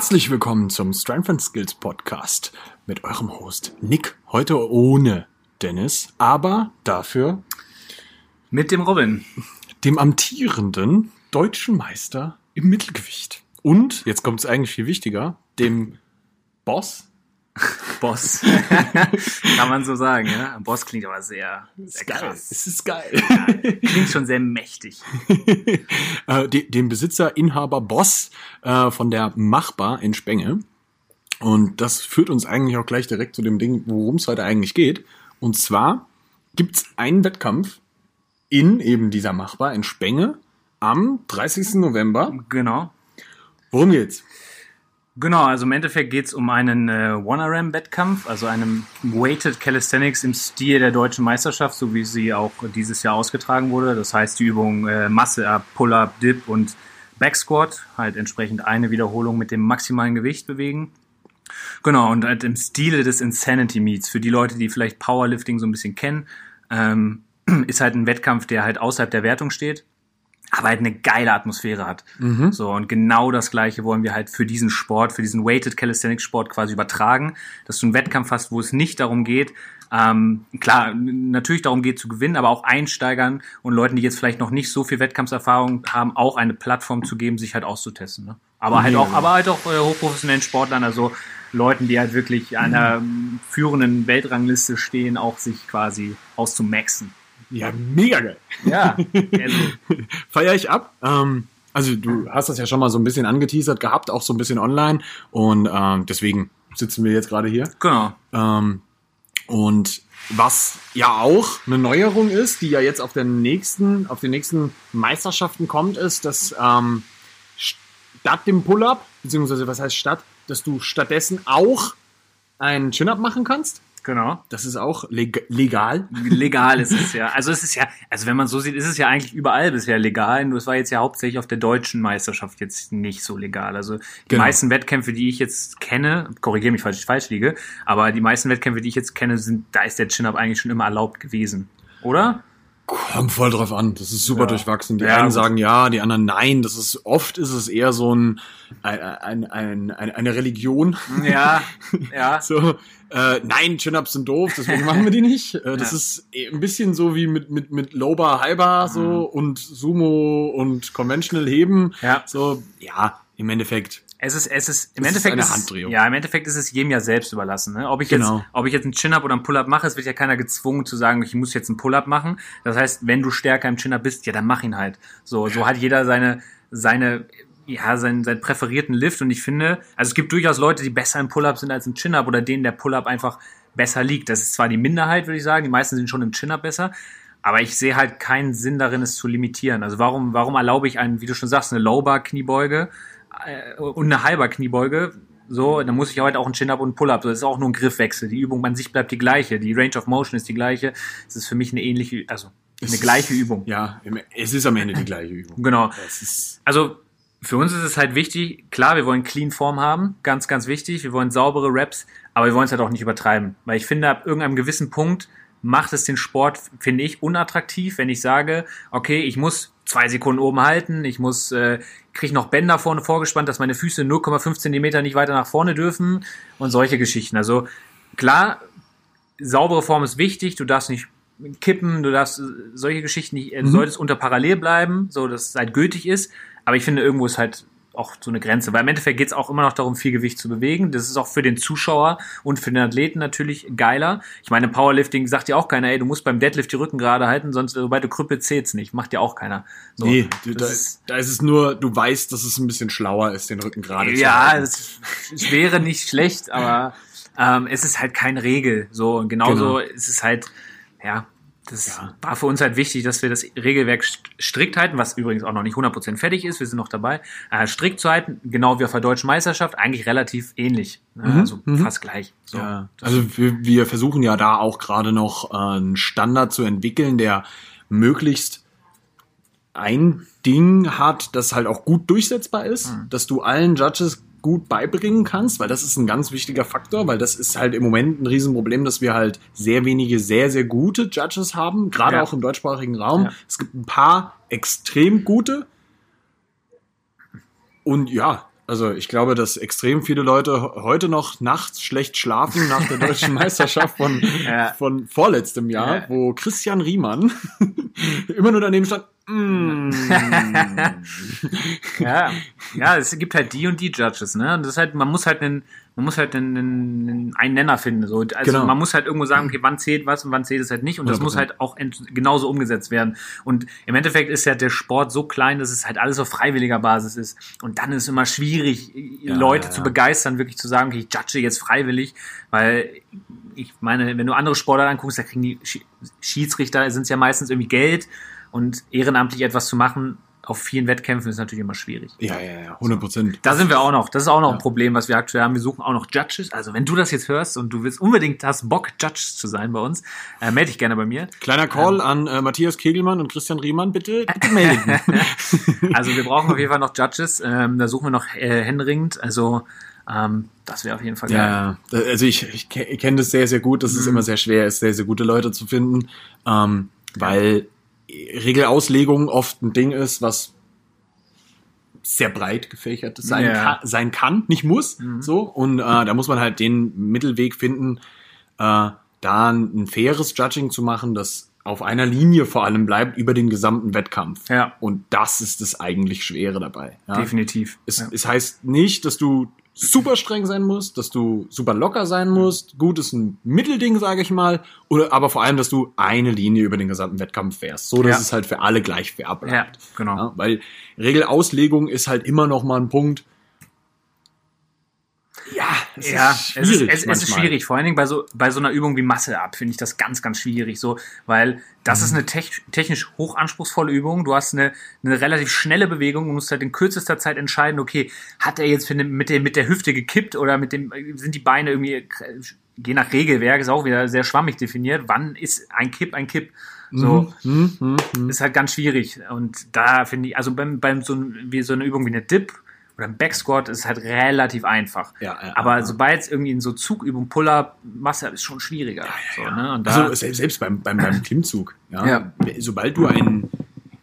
Herzlich willkommen zum Strength and Skills Podcast mit eurem Host Nick. Heute ohne Dennis, aber dafür mit dem Robin, dem amtierenden deutschen Meister im Mittelgewicht. Und, jetzt kommt es eigentlich viel wichtiger, dem Boss. Boss. Kann man so sagen, ja. Boss klingt aber sehr, sehr geil. krass. Es ist geil. Ja, klingt schon sehr mächtig. äh, dem Besitzer, Inhaber, Boss äh, von der Machbar in Spenge. Und das führt uns eigentlich auch gleich direkt zu dem Ding, worum es heute eigentlich geht. Und zwar gibt's einen Wettkampf in eben dieser Machbar in Spenge am 30. November. Genau. Worum geht's? Genau, also im Endeffekt geht's um einen äh, One-RM-Wettkampf, also einem Weighted Calisthenics im Stil der deutschen Meisterschaft, so wie sie auch dieses Jahr ausgetragen wurde. Das heißt, die Übung äh, Masse-Up, Pull-Up, Dip und Backsquat, halt entsprechend eine Wiederholung mit dem maximalen Gewicht bewegen. Genau, und halt im Stile des Insanity Meets. Für die Leute, die vielleicht Powerlifting so ein bisschen kennen, ähm, ist halt ein Wettkampf, der halt außerhalb der Wertung steht aber halt eine geile Atmosphäre hat. Mhm. So, und genau das Gleiche wollen wir halt für diesen Sport, für diesen Weighted Calisthenics Sport quasi übertragen, dass du einen Wettkampf hast, wo es nicht darum geht, ähm, klar, natürlich darum geht zu gewinnen, aber auch Einsteigern und Leuten, die jetzt vielleicht noch nicht so viel Wettkampfserfahrung haben, auch eine Plattform zu geben, sich halt auszutesten. Ne? Aber halt auch, aber halt auch äh, hochprofessionellen Sportlern, also Leuten, die halt wirklich an der mhm. führenden Weltrangliste stehen, auch sich quasi auszumaxen. Ja, mega geil. Ja. Feier ich ab. Ähm, also du hast das ja schon mal so ein bisschen angeteasert gehabt, auch so ein bisschen online. Und ähm, deswegen sitzen wir jetzt gerade hier. Genau. Ähm, und was ja auch eine Neuerung ist, die ja jetzt auf der nächsten, auf den nächsten Meisterschaften kommt, ist, dass ähm, statt dem Pull-up, beziehungsweise was heißt statt, dass du stattdessen auch einen Chin-up machen kannst. Genau. Das ist auch leg legal. Legal ist es ja. Also es ist ja, also wenn man so sieht, ist es ja eigentlich überall bisher legal. Nur es war jetzt ja hauptsächlich auf der deutschen Meisterschaft jetzt nicht so legal. Also die genau. meisten Wettkämpfe, die ich jetzt kenne, korrigiere mich, falls ich falsch liege, aber die meisten Wettkämpfe, die ich jetzt kenne, sind, da ist der Chin-Up eigentlich schon immer erlaubt gewesen. Oder? Kommt voll drauf an. Das ist super ja. durchwachsen. Die ja, einen gut. sagen ja, die anderen nein. Das ist oft ist es eher so ein, ein, ein, ein eine Religion. Ja, ja. so äh, nein, Chin-Ups sind doof, deswegen machen wir die nicht. Äh, das ja. ist ein bisschen so wie mit mit mit Low Bar, High Bar so mhm. und Sumo und Conventional Heben. Ja. So ja, im Endeffekt es ist, es ist, im Endeffekt ist, eine Handdrehung. ja, im Endeffekt ist es jedem ja selbst überlassen. Ne? Ob ich genau. jetzt, ob ich jetzt einen Chin-Up oder einen Pull-Up mache, es wird ja keiner gezwungen zu sagen, ich muss jetzt einen Pull-Up machen. Das heißt, wenn du stärker im Chin-Up bist, ja, dann mach ihn halt. So, so hat jeder seine, seine, ja, seinen, seinen präferierten Lift und ich finde, also es gibt durchaus Leute, die besser im Pull-Up sind als im Chin-Up oder denen der Pull-Up einfach besser liegt. Das ist zwar die Minderheit, würde ich sagen, die meisten sind schon im Chin-Up besser, aber ich sehe halt keinen Sinn darin, es zu limitieren. Also warum, warum erlaube ich einen, wie du schon sagst, eine Low-Bar-Kniebeuge und eine halber Kniebeuge, so, dann muss ich heute auch einen Chin-Up und einen Pull-Up. So, das ist auch nur ein Griffwechsel. Die Übung an sich bleibt die gleiche. Die Range of Motion ist die gleiche. Es ist für mich eine ähnliche, also eine es gleiche Übung. Ja, es ist am Ende die gleiche Übung. Genau. Also für uns ist es halt wichtig, klar, wir wollen Clean Form haben, ganz, ganz wichtig. Wir wollen saubere Raps, aber wir wollen es halt auch nicht übertreiben. Weil ich finde, ab irgendeinem gewissen Punkt macht es den Sport, finde ich, unattraktiv, wenn ich sage, okay, ich muss zwei Sekunden oben halten, ich muss, äh, kriege noch Bänder vorne vorgespannt, dass meine Füße 0,5 Zentimeter nicht weiter nach vorne dürfen und solche Geschichten. Also klar, saubere Form ist wichtig, du darfst nicht kippen, du darfst solche Geschichten nicht, äh, du mhm. solltest unter parallel bleiben, so dass es halt gültig ist, aber ich finde, irgendwo ist halt auch so eine Grenze. Weil im Endeffekt geht es auch immer noch darum, viel Gewicht zu bewegen. Das ist auch für den Zuschauer und für den Athleten natürlich geiler. Ich meine, Powerlifting sagt ja auch keiner, ey, du musst beim Deadlift die Rücken gerade halten, sonst sobald du krüppelst, zählt's nicht. Macht ja auch keiner. So, nee, da ist, da ist es nur, du weißt, dass es ein bisschen schlauer ist, den Rücken gerade zu halten. Ja, es wäre nicht schlecht, aber ähm, es ist halt keine Regel. So, und genauso genau. ist es halt, ja, das ja. war für uns halt wichtig, dass wir das Regelwerk strikt halten, was übrigens auch noch nicht 100% fertig ist. Wir sind noch dabei. Äh, strikt zu halten, genau wie auf der deutschen Meisterschaft, eigentlich relativ ähnlich. Ne? Mhm. Also mhm. fast gleich. So, ja. Also wir, wir, versuchen ja da auch gerade noch äh, einen Standard zu entwickeln, der möglichst ein Ding hat, das halt auch gut durchsetzbar ist, mhm. dass du allen Judges gut beibringen kannst, weil das ist ein ganz wichtiger Faktor, weil das ist halt im Moment ein Riesenproblem, dass wir halt sehr wenige sehr, sehr gute Judges haben, gerade ja. auch im deutschsprachigen Raum. Ja. Es gibt ein paar extrem gute und ja, Also ich glaube, dass extrem viele Leute heute noch nachts schlecht schlafen nach der deutschen Meisterschaft von, Ja. von vorletztem Jahr, Ja. wo Christian Riemann immer nur daneben stand. Mm. Ja, ja, es gibt halt die und die Judges, ne? Und das ist halt, man muss halt einen, man muss halt einen, einen, Nenner finden. So. Also Genau. man muss halt irgendwo sagen, okay, wann zählt was und wann zählt es halt nicht. Und das 100%. muss halt auch genauso umgesetzt werden. Und im Endeffekt ist ja der Sport so klein, dass es halt alles auf freiwilliger Basis ist. Und dann ist es immer schwierig, Leute ja, zu ja. begeistern, wirklich zu sagen, okay, ich judge jetzt freiwillig, weil ich meine, wenn du andere Sportler anguckst, da kriegen die Schi- Schiedsrichter, sind es ja meistens irgendwie Geld und ehrenamtlich etwas zu machen auf vielen Wettkämpfen ist natürlich immer schwierig. Ja, ja, ja, 100 Prozent. Da sind wir auch noch. Das ist auch noch ein Problem, was wir aktuell haben. Wir suchen auch noch Judges. Also wenn du das jetzt hörst und du willst unbedingt hast Bock, Judges zu sein bei uns, äh, melde dich gerne bei mir. Kleiner Call an äh, Matthias Kegelmann und Christian Riemann, bitte, bitte melden. Also wir brauchen auf jeden Fall noch Judges. Ähm, da suchen wir noch äh, händeringend. Also ähm, das wäre auf jeden Fall geil. Ja, also ich, ich ke- ich kenne das sehr, sehr gut, dass es Mhm. immer sehr schwer ist, sehr, sehr gute Leute zu finden, ähm, weil Regelauslegung oft ein Ding ist, was sehr breit gefächert sein. Mhm. kann, sein kann, nicht muss. So und äh, da muss man halt den Mittelweg finden, äh, da ein, ein faires Judging zu machen, das auf einer Linie vor allem bleibt über den gesamten Wettkampf. Ja. Und das ist das eigentlich Schwere dabei. Ja? Definitiv. Es, ja. es heißt nicht, dass du super streng sein musst, dass du super locker sein musst. Gut ist ein Mittelding, sage ich mal. Oder aber vor allem, dass du eine Linie über den gesamten Wettkampf fährst, so dass Ja. es halt für alle gleich fair bleibt. ja, genau. Ja, weil Regelauslegung ist halt immer noch mal ein Punkt. Ja, es Ja, ist es ist, schwierig. es, es ist schwierig. Vor allen Dingen bei so, bei so einer Übung wie Masse ab finde ich das ganz, ganz schwierig. So, weil das Mhm. ist eine tech, technisch hochanspruchsvolle Übung. Du hast eine, eine relativ schnelle Bewegung und musst halt in kürzester Zeit entscheiden, okay, hat er jetzt mit, der, mit der Hüfte gekippt oder mit dem, sind die Beine irgendwie, je nach Regelwerk, ist auch wieder sehr schwammig definiert. Wann ist ein Kipp ein Kipp? So, Mhm, ist halt ganz schwierig. Und da finde ich, also beim, beim so, wie so eine Übung wie eine Dip oder ein Backsquat ist es halt relativ einfach. Ja, ja, Aber ja. sobald es irgendwie in so Zugübung, Pull-up, Masse ist schon schwieriger. So, ne? Da, Also selbst, beim, beim, beim Klimmzug, sobald du einen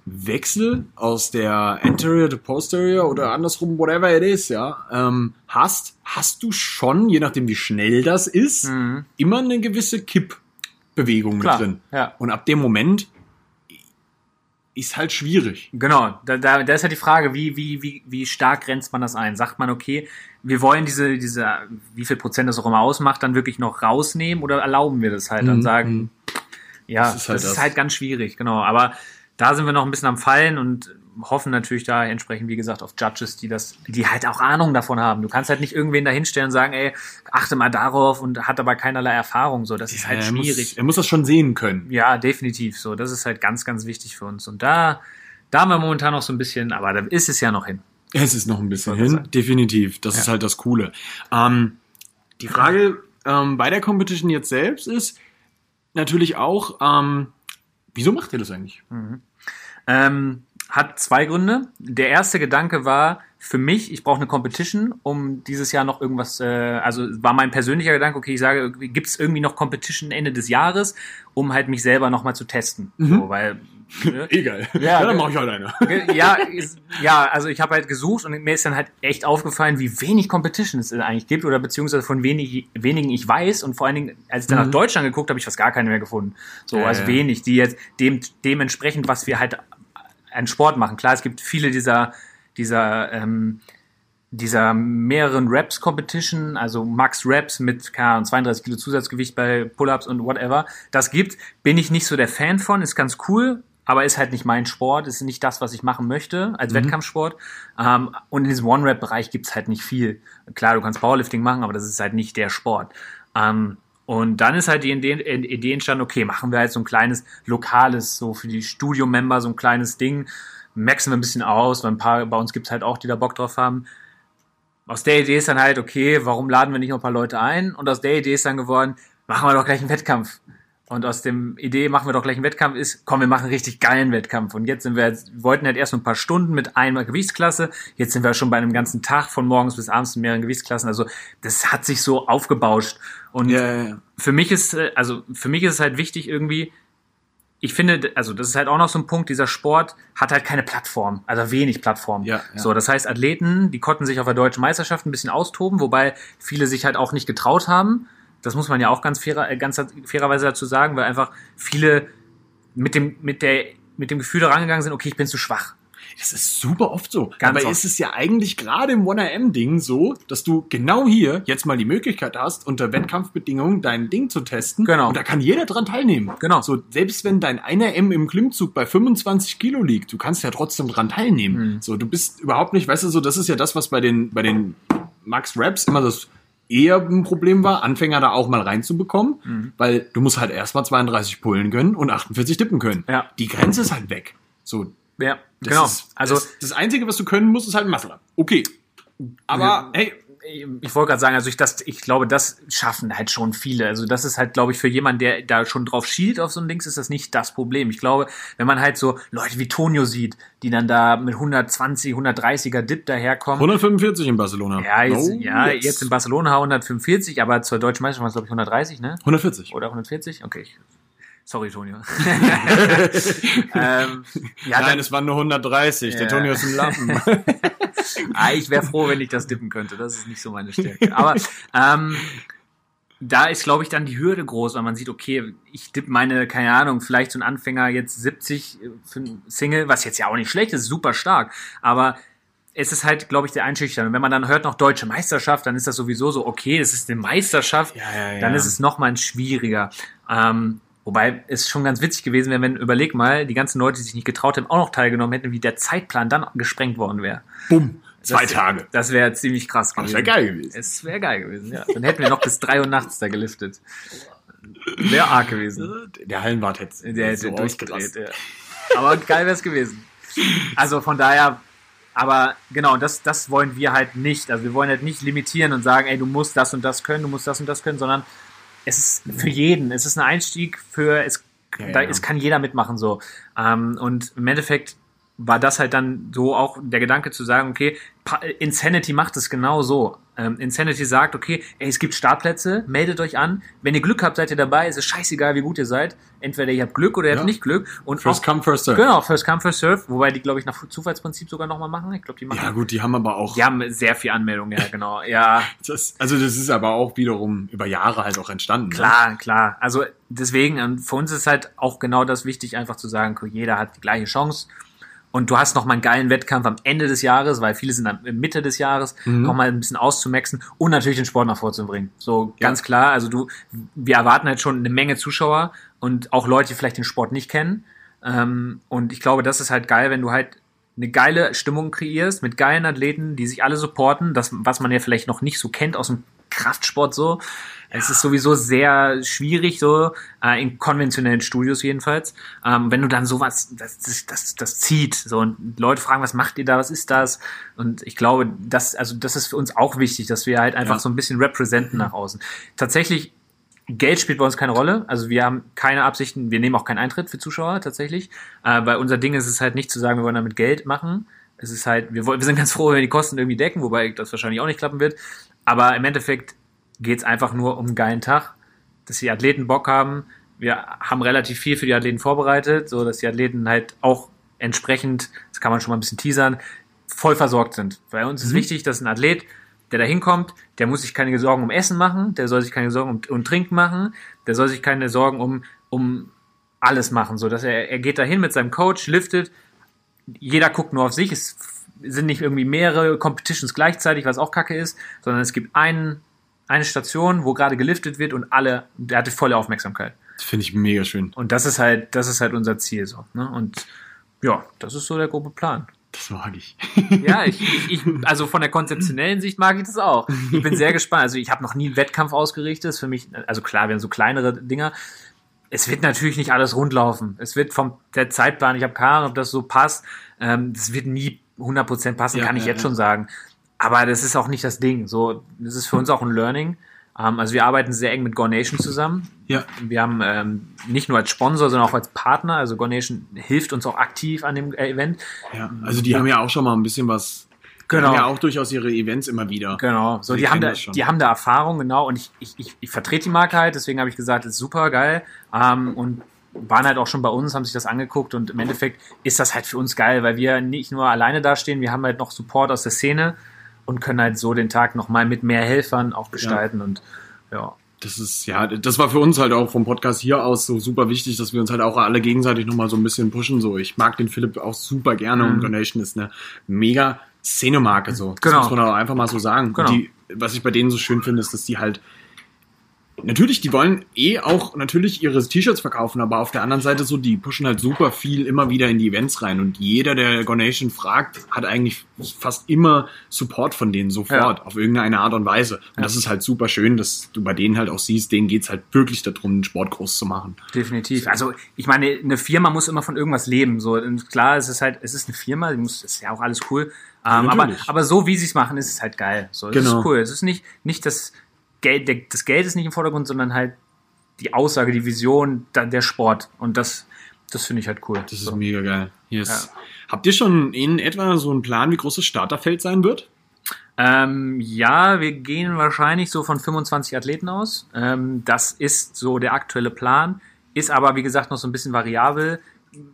Wechsel aus der Anterior to Posterior oder andersrum, whatever it is, ja, ähm, hast, hast du schon, je nachdem wie schnell das ist, immer eine gewisse Kippbewegung Mhm. Klar, mit drin. ja. Und ab dem Moment ist halt schwierig. Genau, da, da, da ist halt die Frage, wie, wie, wie, wie stark grenzt man das ein? Sagt man, okay, wir wollen diese, diese, wie viel Prozent das auch immer ausmacht, dann wirklich noch rausnehmen oder erlauben wir das halt und sagen, ja, Das das ist ist, halt halt, das. ganz schwierig, genau. Aber da sind wir noch ein bisschen am Fallen und hoffen natürlich da entsprechend, wie gesagt, auf Judges, die das, die halt auch Ahnung davon haben. Du kannst halt nicht irgendwen da hinstellen und sagen, ey, achte mal darauf und hat aber keinerlei Erfahrung. So, das ist halt er, schwierig. muss, er muss das schon sehen können. Ja, definitiv so. Das ist halt ganz, ganz wichtig für uns. Und da, da haben wir momentan noch so ein bisschen, aber da ist es ja noch hin. Es ist noch ein bisschen hin, sagen. definitiv. Das ist halt das Coole. Ähm, die Frage ähm, bei der Competition jetzt selbst ist natürlich auch, ähm, wieso macht ihr das eigentlich? Ähm, hat zwei Gründe. Der erste Gedanke war für mich, ich brauche eine Competition, um dieses Jahr noch irgendwas, äh, also war mein persönlicher Gedanke, okay, ich sage, gibt es irgendwie noch Competition Ende des Jahres, um halt mich selber nochmal zu testen. So, weil ne? Egal. Ja, dann ge- mache ich halt eine. ja, ja, also ich habe halt gesucht und mir ist dann halt echt aufgefallen, wie wenig Competition es eigentlich gibt oder beziehungsweise von wenig, wenigen ich weiß und vor allen Dingen, als ich dann nach Deutschland geguckt habe, ich fast gar keine mehr gefunden. So, Ja, also ja. wenig, die jetzt dem, dementsprechend, was wir halt an Sport machen. Klar, es gibt viele dieser, dieser, ähm, dieser mehreren Reps Competition, also Max Reps mit keine Ahnung, 32 Kilo Zusatzgewicht bei Pull-ups und whatever, das gibt, bin ich nicht so der Fan von, ist ganz cool, aber ist halt nicht mein Sport, ist nicht das, was ich machen möchte als Wettkampfsport. Ähm, und in diesem One-Rep-Bereich gibt's halt nicht viel. Klar, du kannst Powerlifting machen, aber das ist halt nicht der Sport. Ähm, und dann ist halt die Idee, Idee entstanden, okay, machen wir halt so ein kleines lokales, so für die Studio-Member so ein kleines Ding, maxen wir ein bisschen aus, weil ein paar bei uns gibt's halt auch, die da Bock drauf haben aus der Idee ist dann halt, okay, warum laden wir nicht noch ein paar Leute ein? Und aus der Idee ist dann geworden, machen wir doch gleich einen Wettkampf. Und aus dem Idee, machen wir doch gleich einen Wettkampf, ist, komm, wir machen einen richtig geilen Wettkampf. Und jetzt sind wir, jetzt, wir wollten halt erst nur ein paar Stunden mit einer Gewichtsklasse. Jetzt sind wir schon bei einem ganzen Tag von morgens bis abends in mehreren Gewichtsklassen. Also, das hat sich so aufgebauscht. Und Ja, ja, ja. für mich ist, äh, also, für mich ist es halt wichtig irgendwie, ich finde, also das ist halt auch noch so ein Punkt, dieser Sport hat halt keine Plattform, also wenig Plattform. Ja, ja. So, das heißt, Athleten, die konnten sich auf der deutschen Meisterschaft ein bisschen austoben, wobei viele sich halt auch nicht getraut haben. Das muss man ja auch ganz, fairer, äh, ganz fairerweise dazu sagen, weil einfach viele mit dem, mit der, mit dem Gefühl da rangegangen sind, okay, ich bin zu schwach. Das ist super oft so. Ganz Dabei oft. ist es ja eigentlich gerade im 1AM-Ding so, dass du genau hier jetzt mal die Möglichkeit hast, unter Wettkampfbedingungen dein Ding zu testen. Genau. Und da kann jeder dran teilnehmen. Genau. So, selbst wenn dein 1RM im Klimmzug bei 25 Kilo liegt, du kannst ja trotzdem dran teilnehmen. Mhm. So, du bist überhaupt nicht, weißt du, so, das ist ja das, was bei den, bei den Max Raps immer das eher ein Problem war, Anfänger da auch mal reinzubekommen, Mhm. weil du musst halt erstmal 32 pullen können und 48 dippen können. Ja. Die Grenze ist halt weg. So, Ja, das genau. Ist, also das, das Einzige, was du können musst, ist halt ein Muscle Up. Okay. Aber hey, ich wollte gerade sagen, also ich, das, ich glaube, das schaffen halt schon viele. Also das ist halt, glaube ich, für jemanden, der da schon drauf schielt auf so ein Dings, ist das nicht das Problem. Ich glaube, wenn man halt so Leute wie Tonio sieht, die dann da mit 120, 130er Dip daherkommen. 145 in Barcelona. Ja, jetzt, Oh, ja, jetzt in Barcelona 145, aber zur deutschen Meisterschaft war es, glaube ich, 130, ne? 140. Oder 140? Okay. ich- Sorry, Tonio. ähm, ja, Nein, dann, es waren nur 130. Ja. Der Tonio ist ein Lappen. ah, ich wäre froh, wenn ich das dippen könnte. Das ist nicht so meine Stärke. Aber ähm, da ist, glaube ich, dann die Hürde groß, weil man sieht, okay, ich dipp meine, keine Ahnung, vielleicht so ein Anfänger jetzt 70 für ein Single, was jetzt ja auch nicht schlecht ist, super stark. Aber es ist halt, glaube ich, der Einschüchtern. Und wenn man dann hört noch deutsche Meisterschaft, dann ist das sowieso so, okay, es ist eine Meisterschaft, Ja, ja, ja. dann ist es nochmal schwieriger. Ähm, wobei es schon ganz witzig gewesen wäre, wenn, überleg mal, die ganzen Leute, die sich nicht getraut haben, auch noch teilgenommen hätten, wie der Zeitplan dann gesprengt worden wäre. Bumm. Zwei Das- Tage. Das wäre ziemlich krass Das gewesen. wäre geil gewesen. Es wäre geil gewesen, ja. Dann hätten wir noch bis drei Uhr nachts da geliftet. Wäre arg gewesen. Der Hallenwart hätte Der hätte so durchgedreht, ja. Aber geil wäre es gewesen. Also von daher, aber genau, das, das wollen wir halt nicht. Also wir wollen halt nicht limitieren und sagen, ey, du musst das und das können, du musst das und das können, sondern es ist für jeden. Es ist ein Einstieg für, es, Ja, da, ja. es kann jeder mitmachen so. Ähm, und im Endeffekt war das halt dann so auch der Gedanke zu sagen, okay, Insanity macht es genau so. Ähm, Insanity sagt, okay, ey, es gibt Startplätze, meldet euch an. Wenn ihr Glück habt, seid ihr dabei. Es ist scheißegal, wie gut ihr seid. Entweder ihr habt Glück oder ihr Ja. habt nicht Glück. Und First auch, come, first serve. Genau, First Come, First Serve. Wobei die, glaube ich, nach Zufallsprinzip sogar nochmal machen. Ich glaube, die machen. Ja, gut, die haben aber auch. Die haben sehr viel Anmeldungen, ja, genau. Ja, Das, also, das ist aber auch wiederum über Jahre halt auch entstanden. Ne? Klar, klar. Also deswegen, und für uns ist halt auch genau das wichtig, einfach zu sagen, jeder hat die gleiche Chance. Und du hast noch mal einen geilen Wettkampf am Ende des Jahres, weil viele sind am Mitte des Jahres, noch mal ein bisschen auszumaxen und natürlich den Sport nach vorzubringen. So Ja. ganz klar. Also du, wir erwarten halt schon eine Menge Zuschauer und auch Leute, die vielleicht den Sport nicht kennen. Ähm, und ich glaube, das ist halt geil, wenn du halt eine geile Stimmung kreierst mit geilen Athleten, die sich alle supporten, das, was man ja vielleicht noch nicht so kennt aus dem Kraftsport so. Es ist sowieso sehr schwierig, so äh, in konventionellen Studios jedenfalls. Ähm, wenn du dann sowas, das, das, das, das zieht, so und Leute fragen, was macht ihr da, was ist das? Und ich glaube, das, also das ist für uns auch wichtig, dass wir halt einfach Ja. so ein bisschen representen nach außen. Tatsächlich Geld spielt bei uns keine Rolle. Also wir haben keine Absichten, wir nehmen auch keinen Eintritt für Zuschauer tatsächlich. Äh, weil unser Ding ist es halt nicht zu sagen, wir wollen damit Geld machen. Es ist halt, wir, wollen, wir sind ganz froh, wenn wir die Kosten irgendwie decken, wobei das wahrscheinlich auch nicht klappen wird. Aber im Endeffekt geht es einfach nur um einen geilen Tag, dass die Athleten Bock haben. Wir haben relativ viel für die Athleten vorbereitet, so dass die Athleten halt auch entsprechend, das kann man schon mal ein bisschen teasern, voll versorgt sind. Bei uns ist wichtig, dass ein Athlet, der da hinkommt, der muss sich keine Sorgen um Essen machen, der soll sich keine Sorgen um, um Trinken machen, der soll sich keine Sorgen um, um alles machen, so dass er, er geht dahin mit seinem Coach, liftet, jeder guckt nur auf sich, es sind nicht irgendwie mehrere Competitions gleichzeitig, was auch kacke ist, sondern es gibt einen, eine Station, wo gerade geliftet wird und alle, der hatte volle Aufmerksamkeit. Das finde ich mega schön. Und das ist halt, das ist halt unser Ziel so. Ne? Und ja, das ist so der grobe Plan. Das mag ich. Ja, ich, ich, ich, also von der konzeptionellen Sicht mag ich das auch. Ich bin sehr gespannt. Also ich habe noch nie einen Wettkampf ausgerichtet. Das ist für mich, also klar, wir haben so kleinere Dinger. Es wird natürlich nicht alles rundlaufen. Es wird vom der Zeitplan, ich habe keine Ahnung, ob das so passt. Ähm, das wird nie 100% passen, Ja, kann ich ja, jetzt ja. schon sagen. Aber das ist auch nicht das Ding. So, das ist für uns auch ein Learning. Ähm, also wir arbeiten sehr eng mit Gore Nation zusammen. Ja. Wir haben ähm, nicht nur als Sponsor, sondern auch als Partner. Also Gore Nation hilft uns auch aktiv an dem äh, Event. ja. Also die haben ja auch schon mal ein bisschen was. Die Genau. haben ja auch durchaus ihre Events immer wieder. Genau, so Wir die haben da, die haben da Erfahrung, genau, und ich, ich, ich, ich vertrete die Marke halt, deswegen habe ich gesagt, das ist super geil. Ähm, und waren halt auch schon bei uns, haben sich das angeguckt und im Endeffekt ist das halt für uns geil, weil wir nicht nur alleine dastehen, wir haben halt noch Support aus der Szene und können halt so den Tag nochmal mit mehr Helfern auch gestalten ja. und ja. Das ist, ja, das war für uns halt auch vom Podcast hier aus so super wichtig, dass wir uns halt auch alle gegenseitig nochmal so ein bisschen pushen. So, ich mag den Philipp auch super gerne mhm. und Donation ist eine mega Szenemarke so. Das genau. muss man auch einfach mal so sagen. Genau. Die, was ich bei denen so schön finde, ist, dass die halt natürlich, die wollen eh auch natürlich ihre T-Shirts verkaufen, aber auf der anderen Seite so, die pushen halt super viel immer wieder in die Events rein und jeder, der Gonation fragt, hat eigentlich fast immer Support von denen sofort, ja. auf irgendeine Art und Weise. Und ja. das ist halt super schön, dass du bei denen halt auch siehst, denen geht's halt wirklich darum, den Sport groß zu machen. Definitiv. Also ich meine, eine Firma muss immer von irgendwas leben. So und klar, es ist halt, es ist eine Firma, die muss, ist ja auch alles cool. Ja, ähm, aber, aber so wie sie es machen, ist es halt geil. So, das genau. ist cool. Es ist nicht, nicht das, Geld, der, das Geld ist nicht im Vordergrund, sondern halt die Aussage, die Vision, der Sport. Und das, das finde ich halt cool. Das ist so. mega geil. Yes. Ja. Habt ihr schon in etwa so einen Plan, wie groß das Starterfeld sein wird? Ähm, ja, wir gehen wahrscheinlich so von 25 Athleten aus. Ähm, das ist so der aktuelle Plan. Ist aber, wie gesagt, noch so ein bisschen variabel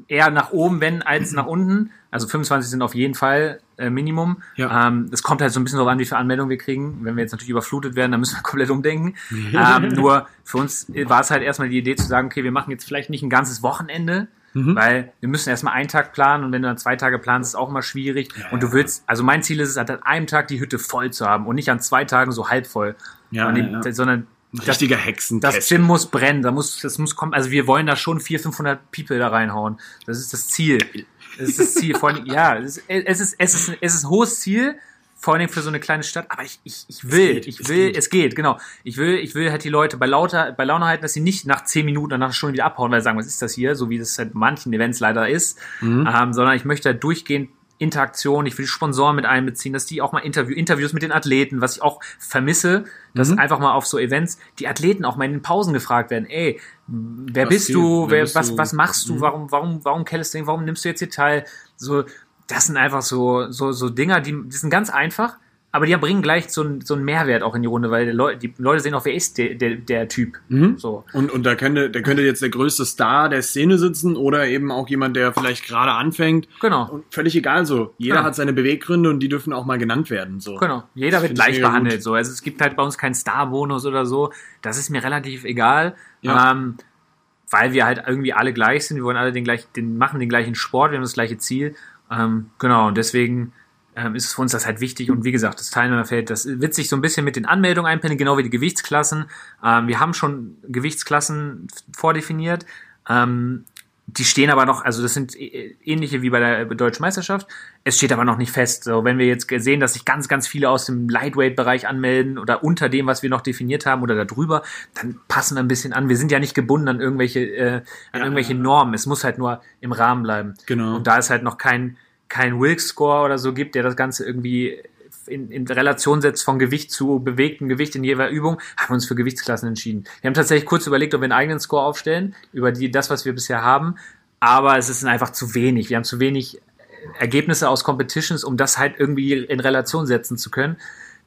eher nach oben, wenn, als nach unten. Also 25 sind auf jeden Fall äh, Minimum. Ja. Ähm, es kommt halt so ein bisschen darauf an, wie viele Anmeldungen wir kriegen. Wenn wir jetzt natürlich überflutet werden, dann müssen wir komplett umdenken. ähm, nur für uns war es halt erstmal die Idee zu sagen, okay, wir machen jetzt vielleicht nicht ein ganzes Wochenende, mhm. weil wir müssen erstmal einen Tag planen und wenn du dann zwei Tage planst, ist es auch immer schwierig. Ja, und du willst, also mein Ziel ist es, halt an einem Tag die Hütte voll zu haben und nicht an zwei Tagen so halb voll. Ja, die, sondern richtiger Hexen. Das Gym muss brennen, da muss, das muss kommen. Also wir wollen da schon 400, 500 People da reinhauen. Das ist das Ziel. Das ist das Ziel. Vor allem, ja, es ist, es ist, es ist, es ist ein hohes Ziel. Vor allem für so eine kleine Stadt, aber ich, ich, ich will, geht, ich will, es geht. es geht, genau. Ich will, ich will halt die Leute bei lauter, bei Laune halten, dass sie nicht nach 10 Minuten oder nach einer Stunde wieder abhauen, weil sie sagen, was ist das hier, so wie das halt manchen Events leider ist, mhm. ähm, sondern ich möchte halt durchgehend Interaktion, ich will die Sponsoren mit einbeziehen, dass die auch mal Interview, Interviews mit den Athleten, was ich auch vermisse, dass mhm. einfach mal auf so Events die Athleten auch mal in den Pausen gefragt werden, ey, wer was bist du, wer, bist was, du? was machst du, mhm. warum, warum, warum Calisthenics, warum nimmst du jetzt hier teil? So, das sind einfach so, so, so Dinger, die, die sind ganz einfach, aber die bringen gleich so, einen, so einen Mehrwert auch in die Runde, weil die Leute, die Leute sehen auch, wer ist der, der, der Typ. Mhm. So. Und, und da könnte, da könnte jetzt der größte Star der Szene sitzen oder eben auch jemand, der vielleicht gerade anfängt. Genau. Und völlig egal so. Jeder genau. hat seine Beweggründe und die dürfen auch mal genannt werden. So. Genau. Jeder das wird gleich behandelt. Gut. So. Also es gibt halt bei uns keinen Star-Bonus oder so. Das ist mir relativ egal. Ja. Ähm, weil wir halt irgendwie alle gleich sind. Wir wollen alle den gleichen, den, machen den gleichen Sport, wir haben das gleiche Ziel. Ähm, genau, und deswegen ähm, ist es für uns das halt wichtig. Und wie gesagt, das Teilnehmerfeld, das wird sich so ein bisschen mit den Anmeldungen einpendeln, genau wie die Gewichtsklassen. Ähm, wir haben schon Gewichtsklassen vordefiniert. Ähm, die stehen aber noch, also das sind ähnliche wie bei der Deutschen Meisterschaft. Es steht aber noch nicht fest. So, wenn wir jetzt sehen, dass sich ganz, ganz viele aus dem Lightweight-Bereich anmelden oder unter dem, was wir noch definiert haben oder darüber, dann passen wir ein bisschen an. Wir sind ja nicht gebunden an irgendwelche, äh, an ja, irgendwelche Normen. Es muss halt nur im Rahmen bleiben. Genau. Und da ist halt noch kein, keinen Wilks-Score oder so gibt, der das Ganze irgendwie in, in Relation setzt von Gewicht zu bewegtem Gewicht in jeder Übung, haben wir uns für Gewichtsklassen entschieden. Wir haben tatsächlich kurz überlegt, ob wir einen eigenen Score aufstellen über die, das, was wir bisher haben, aber es ist einfach zu wenig. Wir haben zu wenig Ergebnisse aus Competitions, um das halt irgendwie in Relation setzen zu können.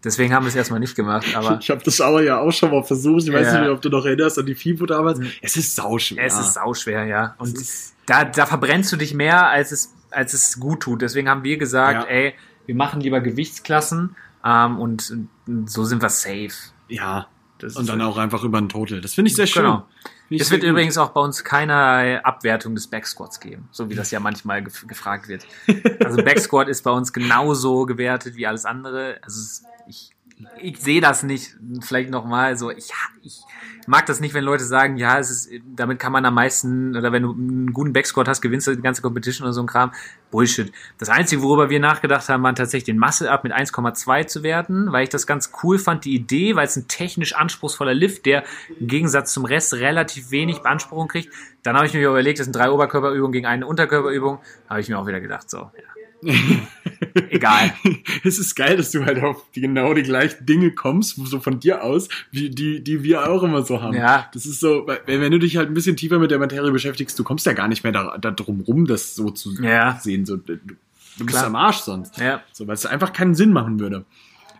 Deswegen haben wir es erstmal nicht gemacht. Aber ich habe das aber ja auch schon mal versucht. Ich weiß ja. nicht, ob du noch erinnerst an die FIBO damals. Mhm. Es ist sauschwer. Es ist sauschwer, ja. Und da, da verbrennst du dich mehr, als es als es gut tut. Deswegen haben wir gesagt, ja. ey, wir machen lieber Gewichtsklassen ähm, und, und so sind wir safe. Ja. und dann auch einfach über ein Total. Das finde ich sehr schön. Genau. Es wird übrigens auch bei uns keine Abwertung des Backsquats geben, so wie das ja manchmal gef gefragt wird. Also Backsquat ist bei uns genauso gewertet wie alles andere. Also ich, ich sehe das nicht. Vielleicht nochmal so, ich, ich mag das nicht, wenn Leute sagen, ja, es ist, damit kann man am meisten, oder wenn du einen guten Backscore hast, gewinnst du die ganze Competition oder so ein Kram. Bullshit. Das Einzige, worüber wir nachgedacht haben, war tatsächlich den Muscle Up mit 1,2 zu werten, weil ich das ganz cool fand, die Idee, weil es ein technisch anspruchsvoller Lift, der im Gegensatz zum Rest relativ wenig Beanspruchung kriegt. Dann habe ich mir überlegt, das sind drei Oberkörperübungen gegen eine Unterkörperübung, habe ich mir auch wieder gedacht, so, ja. Egal. es ist geil, dass du halt auf die, genau die gleichen Dinge kommst, so von dir aus, wie die, die wir auch immer so haben. Ja. Das ist so, wenn, wenn du dich halt ein bisschen tiefer mit der Materie beschäftigst, du kommst ja gar nicht mehr da, da drum rum, das so zu ja. sehen. So, du, du bist am Arsch sonst. Ja. So, weil es einfach keinen Sinn machen würde.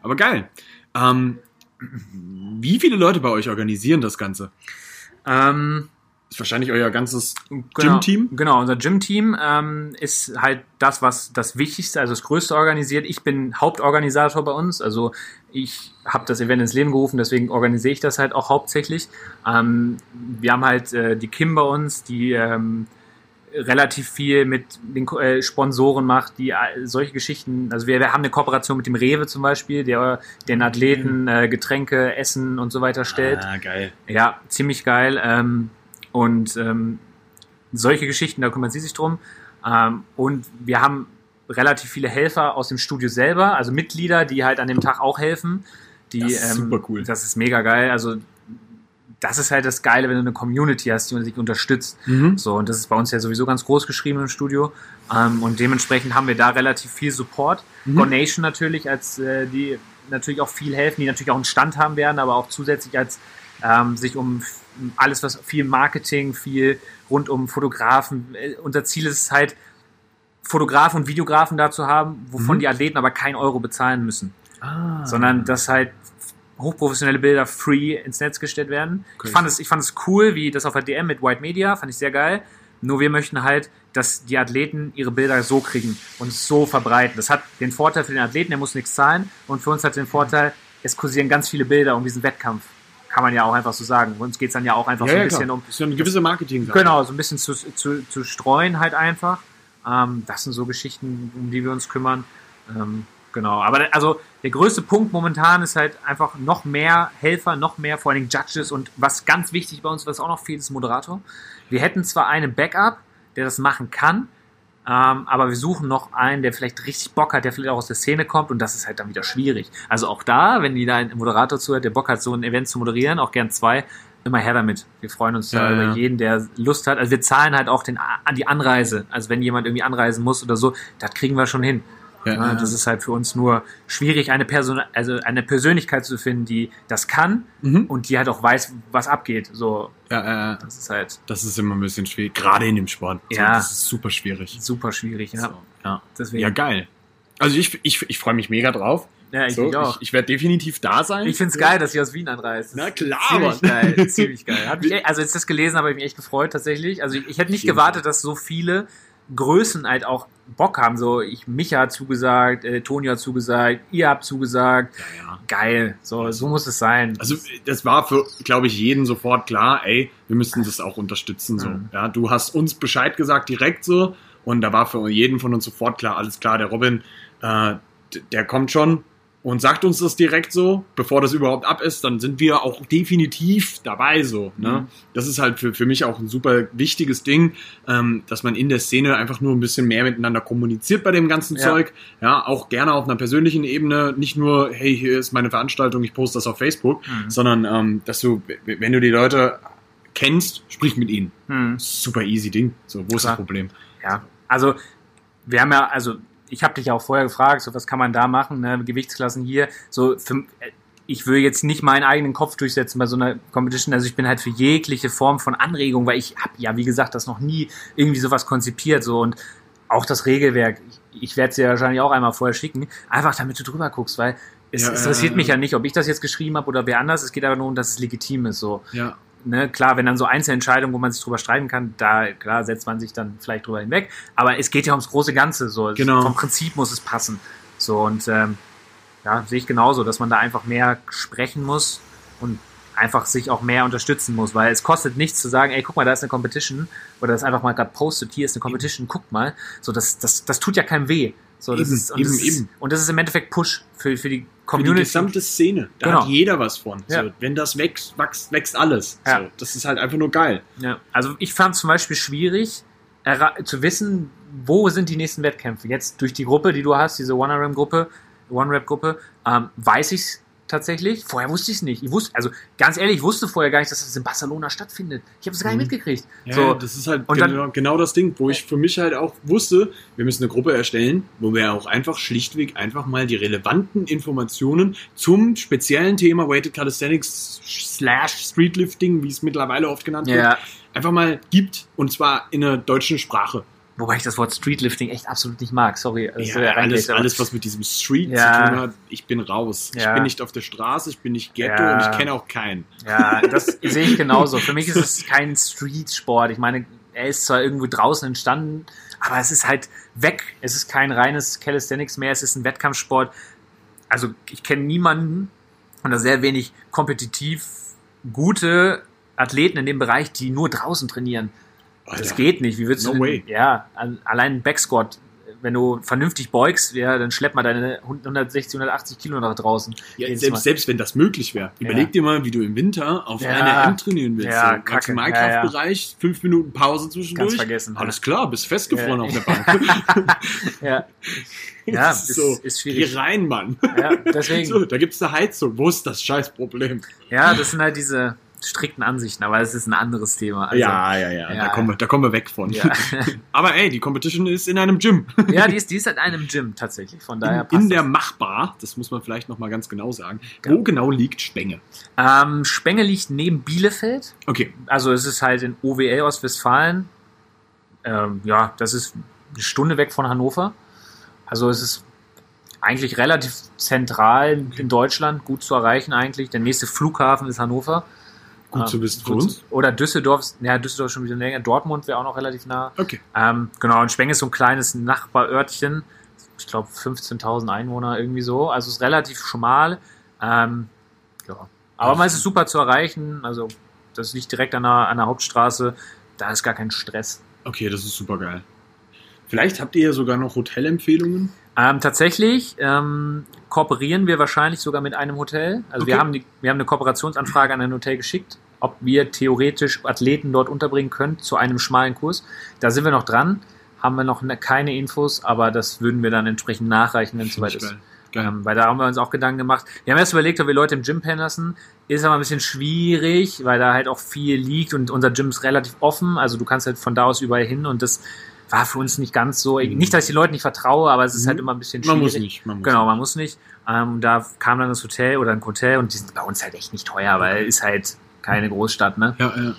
Aber geil. Ähm, wie viele Leute bei euch organisieren das Ganze? Ähm, ist wahrscheinlich euer ganzes Genau, Gym-Team. Genau, unser Gym-Team ähm, ist halt das, was das Wichtigste, also das Größte organisiert. Ich bin Hauptorganisator bei uns, also ich habe das Event ins Leben gerufen, deswegen organisiere ich das halt auch hauptsächlich. Ähm, wir haben halt äh, die Kim bei uns, die ähm, relativ viel mit den äh, Sponsoren macht, die äh, solche Geschichten, also wir, wir haben eine Kooperation mit dem Rewe zum Beispiel, der den Athleten äh, Getränke, Essen und so weiter stellt. Ah, geil. Ja, ziemlich geil. Ähm, und ähm, solche Geschichten, da kümmert sie sich drum. Ähm, und wir haben relativ viele Helfer aus dem Studio selber, also Mitglieder, die halt an dem Tag auch helfen. Die, Das ist super cool. Das ist mega geil. Also das ist halt das Geile, wenn du eine Community hast, die sich unterstützt. Mhm. So, und das ist bei uns ja sowieso ganz groß geschrieben im Studio. Ähm, und dementsprechend haben wir da relativ viel Support. Mhm. Gonation natürlich, als äh, die natürlich auch viel helfen, die natürlich auch einen Stand haben werden, aber auch zusätzlich als ähm, sich um alles, was viel Marketing, viel rund um Fotografen. Äh, unser Ziel ist es halt, Fotografen und Videografen da zu haben, wovon Mhm. die Athleten aber kein Euro bezahlen müssen, Ah. sondern dass halt hochprofessionelle Bilder free ins Netz gestellt werden. Okay. Ich fand es, ich fand es cool, wie das auf der DM mit White Media, fand ich sehr geil. Nur wir möchten halt, dass die Athleten ihre Bilder so kriegen und so verbreiten. Das hat den Vorteil für den Athleten, er muss nichts zahlen. Und für uns hat den Vorteil, es kursieren ganz viele Bilder um diesen Wettkampf. Kann man ja auch einfach so sagen. Uns geht es dann ja auch einfach ja, so ein ja, bisschen um ist ja eine gewisse marketing Genau, so ein bisschen zu, zu, zu streuen halt einfach. Ähm, das sind so Geschichten, um die wir uns kümmern. Ähm, genau, aber also der größte Punkt momentan ist halt einfach noch mehr Helfer, noch mehr vor allen Dingen Judges und was ganz wichtig bei uns, was auch noch fehlt, ist Moderator. Wir hätten zwar einen Backup, der das machen kann, ähm, aber wir suchen noch einen, der vielleicht richtig Bock hat, der vielleicht auch aus der Szene kommt und das ist halt dann wieder schwierig. Also auch da, wenn die da ein Moderator zuhört, der Bock hat, so ein Event zu moderieren, auch gern zwei, immer her damit. Wir freuen uns da Ja, über ja. jeden, der Lust hat. Also wir zahlen halt auch den, an die Anreise. Also wenn jemand irgendwie anreisen muss oder so, das kriegen wir schon hin. Ja, ja. das ist halt für uns nur schwierig, eine Person, also eine Persönlichkeit zu finden, die das kann Mhm. und die halt auch weiß, was abgeht. So, Ja, äh, das ist halt das ist immer ein bisschen schwierig, gerade in dem Sport. So, Ja. Das ist super schwierig. super schwierig. Ja, So, ja. deswegen. ja, geil. Also ich, ich, ich freue mich mega drauf. Ja, ich, so, ich auch. Ich, ich werde definitiv da sein. Ich find's geil, dass sie aus Wien anreist. Na ist klar, Ziemlich geil, ziemlich geil. Mich, also als ich das gelesen habe, ich mich echt gefreut tatsächlich. Also ich, ich hätte nicht gewartet, dass so viele Größen halt auch Bock haben. So, ich, Micha hat zugesagt, äh, Toni hat zugesagt, ihr habt zugesagt. Ja, ja. Geil, so, so muss es sein. Also das war für, glaube ich, jeden sofort klar, ey, wir müssen das auch unterstützen. So. Mhm. Ja, du hast uns Bescheid gesagt, direkt so. Und da war für jeden von uns sofort klar, alles klar, der Robin, äh, der kommt schon und sagt uns das direkt so, bevor das überhaupt ab ist, dann sind wir auch definitiv dabei so. Ne? Mhm. Das ist halt für, für mich auch ein super wichtiges Ding, ähm, dass man in der Szene einfach nur ein bisschen mehr miteinander kommuniziert bei dem ganzen Ja. Zeug. Ja, auch gerne auf einer persönlichen Ebene, nicht nur, hey, hier ist meine Veranstaltung, ich poste das auf Facebook, Mhm. sondern ähm, dass du, wenn du die Leute kennst, sprich mit ihnen. Hm. Super easy Ding. So, wo ist Klar. das Problem? Ja, also wir haben ja, also ich habe dich ja auch vorher gefragt, so was kann man da machen, ne? Gewichtsklassen hier. So für, ich will jetzt nicht meinen eigenen Kopf durchsetzen bei so einer Competition. Also ich bin halt für jegliche Form von Anregung, weil ich habe ja, wie gesagt, das noch nie irgendwie sowas konzipiert so und auch das Regelwerk. Ich, ich werde es dir wahrscheinlich auch einmal vorher schicken, einfach damit du drüber guckst, weil es Ja, es ja, interessiert ja. mich ja nicht, ob ich das jetzt geschrieben habe oder wer anders. Es geht aber nur um, dass es legitim ist. So Ja. Ne, klar, wenn dann so Einzelentscheidungen, wo man sich drüber streiten kann, da klar setzt man sich dann vielleicht drüber hinweg. Aber es geht ja ums große Ganze. So, Genau. vom Prinzip muss es passen. So und ähm, ja, sehe ich genauso, dass man da einfach mehr sprechen muss und einfach sich auch mehr unterstützen muss, weil es kostet nichts zu sagen, ey, guck mal, da ist eine Competition oder das einfach mal gerade postet, hier ist eine Competition, guckt mal. So, das, das, das tut ja keinem weh. So, das Eben, ist, und, das eben, ist, eben. und das ist im Endeffekt Push für, für die Für die Community. gesamte Szene. Da Genau. hat jeder was von. Ja. So, wenn das wächst, wächst, wächst alles. Ja. So, das ist halt einfach nur geil. Ja, also ich fand zum Beispiel schwierig zu wissen, wo sind die nächsten Wettkämpfe. Jetzt durch die Gruppe, die du hast, diese One-Ram-Gruppe, One-Rap-Gruppe, ähm, weiß ich es tatsächlich. Vorher wusste ich es nicht. Ich wusste, also ganz ehrlich, ich wusste vorher gar nicht, dass das in Barcelona stattfindet. Ich habe es gar nicht Mhm. mitgekriegt. Ja, so, das ist halt und dann- genau, genau das Ding, wo ich für mich halt auch wusste, wir müssen eine Gruppe erstellen, wo wir auch einfach schlichtweg einfach mal die relevanten Informationen zum speziellen Thema Weighted Calisthenics slash Streetlifting, wie es mittlerweile oft genannt wird, ja, einfach mal gibt und zwar in der deutschen Sprache. Wobei ich das Wort Streetlifting echt absolut nicht mag. Sorry. das Ja, alles, alles, was mit diesem Street Ja. zu tun hat, ich bin raus. Ich Ja. bin nicht auf der Straße, ich bin nicht Ghetto und ich kenne auch keinen. Ja, das sehe ich genauso. Für mich ist es kein Street-Sport. Ich meine, er ist zwar irgendwo draußen entstanden, aber es ist halt weg. Es ist kein reines Calisthenics mehr, es ist ein Wettkampfsport. Also ich kenne niemanden oder sehr wenig kompetitiv gute Athleten in dem Bereich, die nur draußen trainieren. Das Alter. geht nicht. Wie würdest No du denn, way. Ja, an- allein ein Backsquat, wenn du vernünftig beugst, ja, dann schleppt man deine 160, 180 Kilo nach draußen. Ja, selbst, Mal. selbst wenn das möglich wäre. Ja. Überleg dir mal, wie du im Winter auf Ja. einer M trainieren willst. Ja, so. Maximalkraftbereich, fünf Minuten Pause zwischendurch. Ganz vergessen. Alles klar, bist festgefroren Ja. auf der Bank. Ja, ja Das ist, so, ist schwierig. Geh rein, Mann. Ja, deswegen. So, da gibt's eine Heizung. Wo ist das Scheißproblem? Ja, das sind halt diese strikten Ansichten, aber es ist ein anderes Thema. Also, ja, ja, ja, ja. Da, kommen wir, da kommen wir weg von. Ja. Aber ey, die Competition ist in einem Gym. ja die, ist, die ist in einem Gym tatsächlich. Von daher In, passt in der das. Machbar, das muss man vielleicht nochmal ganz genau sagen. Ja. Wo genau liegt Spenge? Ähm, Spenge liegt neben Bielefeld. Okay, Also es ist halt in OWL Ostwestfalen. Ähm, ja, das ist eine Stunde weg von Hannover. Also es ist eigentlich relativ zentral in Deutschland, gut zu erreichen eigentlich. Der nächste Flughafen ist Hannover. Gut Ähm, zu wissen für uns. Oder Düsseldorf, ja, Düsseldorf ist schon wieder länger. Dortmund wäre auch noch relativ nah. Okay. Ähm, genau, und Spenge ist so ein kleines Nachbarörtchen. Ich glaube 15.000 Einwohner irgendwie so. Also es ist relativ schmal. Ähm, ja. Aber man ist es super zu erreichen. Also das liegt direkt an der, an der Hauptstraße. Da ist gar kein Stress. Okay, das ist super geil. Vielleicht habt ihr ja sogar noch Hotelempfehlungen. Ähm, tatsächlich ähm, kooperieren wir wahrscheinlich sogar mit einem Hotel. Also wir, Okay. haben die, wir haben eine Kooperationsanfrage an ein Hotel geschickt, ob wir theoretisch Athleten dort unterbringen können zu einem schmalen Kurs. Da sind wir noch dran, haben wir noch ne, keine Infos, aber das würden wir dann entsprechend nachreichen, wenn es soweit ist. Ähm, weil da haben wir uns auch Gedanken gemacht. Wir haben erst überlegt, ob wir Leute im Gym pennen lassen. Ist aber ein bisschen schwierig, weil da halt auch viel liegt und unser Gym ist relativ offen. Also du kannst halt von da aus überall hin und das war für uns nicht ganz so. Nicht, dass ich den Leuten nicht vertraue, aber es ist halt immer ein bisschen schwierig. man muss nicht. Man muss Genau, man muss nicht. Ähm, da kam dann das Hotel oder ein Hotel und die sind bei uns halt echt nicht teuer, weil ist halt keine Großstadt, ne? Ja, ja,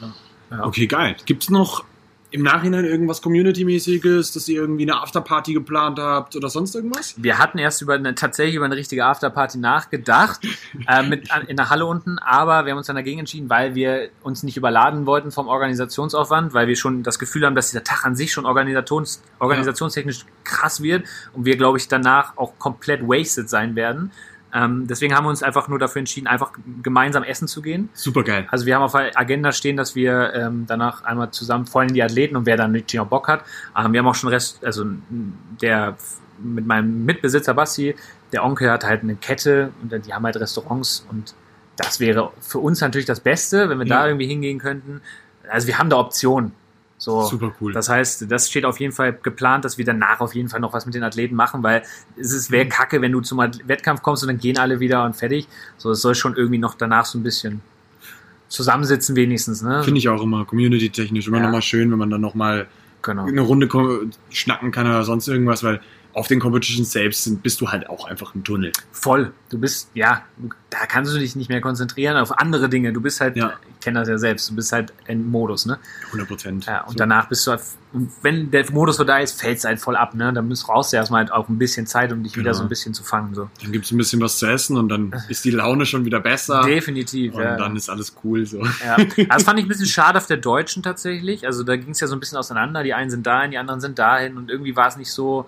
ja. Okay, geil. Gibt's noch im Nachhinein irgendwas Community-mäßiges, dass ihr irgendwie eine Afterparty geplant habt oder sonst irgendwas? Wir hatten erst über eine, tatsächlich über eine richtige Afterparty nachgedacht, äh, mit in der Halle unten, aber wir haben uns dann dagegen entschieden, weil wir uns nicht überladen wollten vom Organisationsaufwand, weil wir schon das Gefühl haben, dass dieser Tag an sich schon organisations, organisationstechnisch krass wird und wir, glaube ich, danach auch komplett wasted sein werden. Ähm, deswegen haben wir uns einfach nur dafür entschieden, einfach gemeinsam essen zu gehen. Super geil. Also wir haben auf der Agenda stehen, dass wir ähm, danach einmal zusammen, vor allem die Athleten und wer dann nicht noch Bock hat. Ähm, wir haben auch schon Rest, also der mit meinem Mitbesitzer Basti, der Onkel hat halt eine Kette und die haben halt Restaurants und das wäre für uns natürlich das Beste, wenn wir Ja. da irgendwie hingehen könnten. Also wir haben da Optionen. So, Super cool. Das heißt, das steht auf jeden Fall geplant, dass wir danach auf jeden Fall noch was mit den Athleten machen, weil es ist Mhm. wäre kacke, wenn du zum Wettkampf kommst und dann gehen alle wieder und fertig. So, es soll schon irgendwie noch danach so ein bisschen zusammensitzen wenigstens, ne? Finde ich auch immer community-technisch immer Ja. nochmal schön, wenn man dann nochmal genau. eine Runde schnacken kann oder sonst irgendwas, weil auf den Competitions selbst sind, bist du halt auch einfach ein Tunnel. Voll. Du bist, ja, da kannst du dich nicht mehr konzentrieren auf andere Dinge. Du bist halt, Ja. ich kenne das ja selbst, du bist halt im Modus, ne? 100 Prozent. Ja, und so. danach bist du, halt- wenn der Modus so da ist, fällt es halt voll ab, ne? Dann müsst, brauchst du erstmal halt auch ein bisschen Zeit, um dich wieder Genau. so ein bisschen zu fangen, so. Dann gibt's ein bisschen was zu essen und dann ist die Laune schon wieder besser. Definitiv, Und ja. dann ist alles cool so. Ja, das fand ich ein bisschen schade auf der Deutschen tatsächlich. Also da ging es ja so ein bisschen auseinander. Die einen sind dahin, die anderen sind dahin und irgendwie war es nicht so.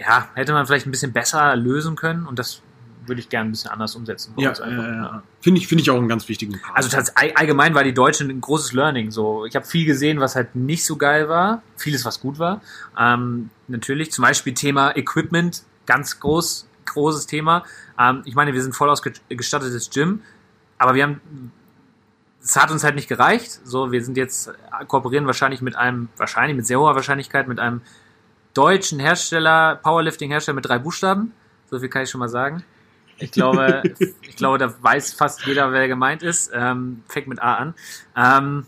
Ja, hätte man vielleicht ein bisschen besser lösen können und das würde ich gerne ein bisschen anders umsetzen. Ja, einfach, ja. Finde ich, finde ich auch einen ganz wichtigen Part. Also allgemein war die Deutschen ein großes Learning. So, ich habe viel gesehen, was halt nicht so geil war, vieles, was gut war. Ähm, natürlich, zum Beispiel Thema Equipment, ganz groß, großes Thema. Ähm, ich meine, wir sind voll ausgestattetes Gym, aber wir haben, es hat uns halt nicht gereicht. So, wir sind jetzt äh, kooperieren wahrscheinlich mit einem, wahrscheinlich mit sehr hoher Wahrscheinlichkeit mit einem deutschen Hersteller, Powerlifting-Hersteller mit drei Buchstaben. So viel kann ich schon mal sagen. Ich glaube, ich glaube, da weiß fast jeder, wer gemeint ist. Ähm, fängt mit A an. Ähm,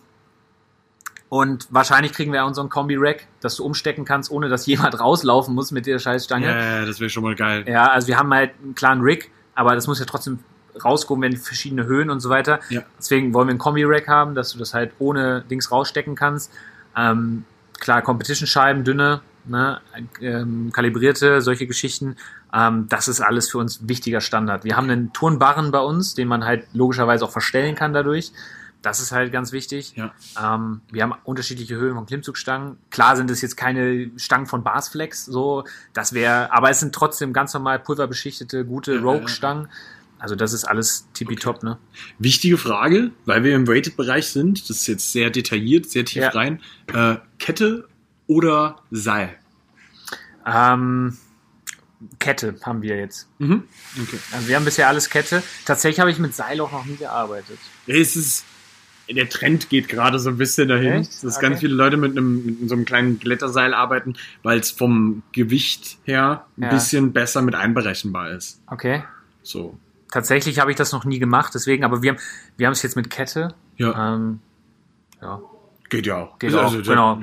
und wahrscheinlich kriegen wir auch so ein Kombi-Rack, dass du umstecken kannst, ohne dass jemand rauslaufen muss mit der Scheißstange. ja, ja, das wäre schon mal geil. Ja, also wir haben halt einen klaren Rig, aber das muss ja trotzdem rauskommen, wenn verschiedene Höhen und so weiter. Ja. Deswegen wollen wir einen Kombi-Rack haben, dass du das halt ohne Dings rausstecken kannst. Ähm, klar, Competition-Scheiben, dünne, ne, ähm, kalibrierte, solche Geschichten. Ähm, das ist alles für uns wichtiger Standard. Wir haben einen Turnbarren bei uns, den man halt logischerweise auch verstellen kann dadurch. Das ist halt ganz wichtig. Ja. Ähm, wir haben unterschiedliche Höhen von Klimmzugstangen. Klar sind es jetzt keine Stangen von Barsflex, so, das wäre, aber es sind trotzdem ganz normal pulverbeschichtete, gute Ja, Rogue-Stangen. Also das ist alles tippitopp, ne? Wichtige Frage, weil wir im Weighted-Bereich sind. Das ist jetzt sehr detailliert, sehr tief Ja. rein. Äh, Kette oder Seil? Ähm, Kette haben wir jetzt. Mhm. Okay. Also wir haben bisher alles Kette. Tatsächlich habe ich mit Seil auch noch nie gearbeitet. Es ist, der Trend geht gerade so ein bisschen dahin, Echt? dass Okay. ganz viele Leute mit einem mit so einem kleinen Glätterseil arbeiten, weil es vom Gewicht her ein Ja. bisschen besser mit einberechenbar ist. Okay. So. Tatsächlich habe ich das noch nie gemacht, deswegen, aber wir haben wir haben es jetzt mit Kette. Ja, Ähm, ja. geht ja auch. Geht Also, auch, genau.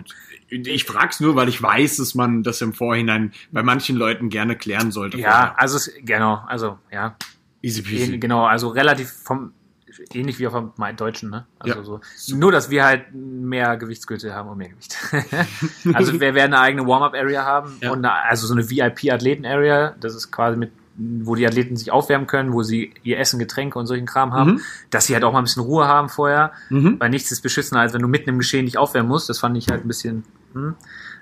Ich frag's nur, weil ich weiß, dass man das im Vorhinein bei manchen Leuten gerne klären sollte. Ja, also es, genau, also ja, Easy peasy. genau, also relativ vom ähnlich wie auf dem Deutschen, ne? Also Ja, so. Nur, dass wir halt mehr Gewichtsgürtel haben und mehr Gewicht. also wir werden eine eigene Warm-up-Area haben Ja. und eine, also so eine VIP-Athleten-Area. Das ist quasi mit, wo die Athleten sich aufwärmen können, wo sie ihr Essen, Getränke und solchen Kram haben, Mhm. dass sie halt auch mal ein bisschen Ruhe haben vorher. Mhm. Weil nichts ist beschissener, als wenn du mitten im Geschehen dich aufwärmen musst. Das fand ich halt ein bisschen. Hm.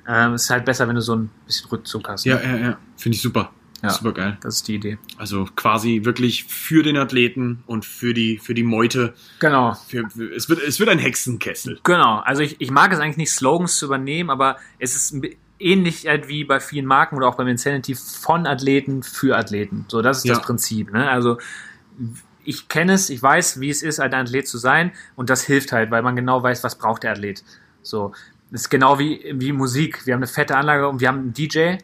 Ähm, es ist halt besser, wenn du so ein bisschen Rückzug hast. ne? Ja, ja, ja. Finde ich super. Ja. Super geil. Das ist die Idee. Also quasi wirklich für den Athleten und für die, für die Meute. Genau. Für, für, es, wird, es wird ein Hexenkessel. Genau. Also ich, ich mag es eigentlich nicht, Slogans zu übernehmen, aber es ist ähnlich halt wie bei vielen Marken oder auch beim Insanity von Athleten für Athleten. So, das ist Ja. das Prinzip. Ne? Also ich kenne es, ich weiß, wie es ist, ein Athlet zu sein und das hilft halt, weil man genau weiß, was braucht der Athlet. So, das ist genau wie, wie Musik. Wir haben eine fette Anlage und wir haben einen DJ.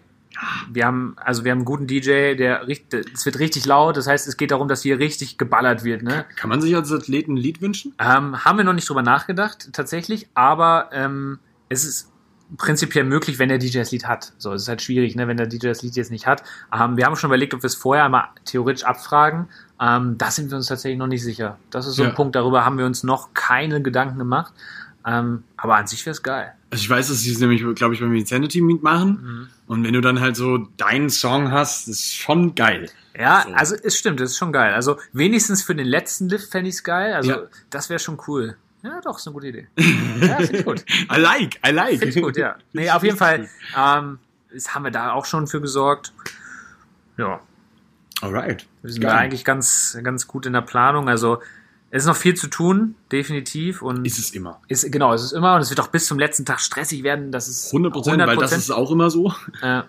Wir haben, also wir haben einen guten DJ, der es wird richtig laut. Das heißt, es geht darum, dass hier richtig geballert wird, ne? Kann man sich als Athleten ein Lied wünschen? Ähm, haben wir noch nicht drüber nachgedacht, tatsächlich, aber ähm, es ist prinzipiell möglich, wenn der DJ das Lied hat. So, es ist halt schwierig, ne, wenn der DJ das Lied jetzt nicht hat. Ähm, wir haben schon überlegt, ob wir es vorher einmal theoretisch abfragen. Ähm, da sind wir uns tatsächlich noch nicht sicher. Das ist so Ja. ein Punkt, darüber haben wir uns noch keine Gedanken gemacht. Ähm, aber an sich wäre es geil. Also ich weiß, dass sie es nämlich, glaube ich, beim Insanity Meet machen. Mhm. Und wenn du dann halt so deinen Song hast, ist schon geil. Ja, So. also es stimmt, das ist schon geil. Also wenigstens für den letzten Lift fände ich es geil. Also Ja. das wäre schon cool. Ja, doch, ist eine gute Idee. Ja, finde ich gut. I like, I like. Finde ich gut, ja. Nee, auf jeden Fall ähm, das haben wir da auch schon für gesorgt. Ja, Alright. wir sind da eigentlich ganz, ganz gut in der Planung. Also es ist noch viel zu tun, definitiv. Und Ist es immer. ist, genau, es ist immer und es wird auch bis zum letzten Tag stressig werden. Das ist 100 Prozent, weil das ist auch immer so. äh,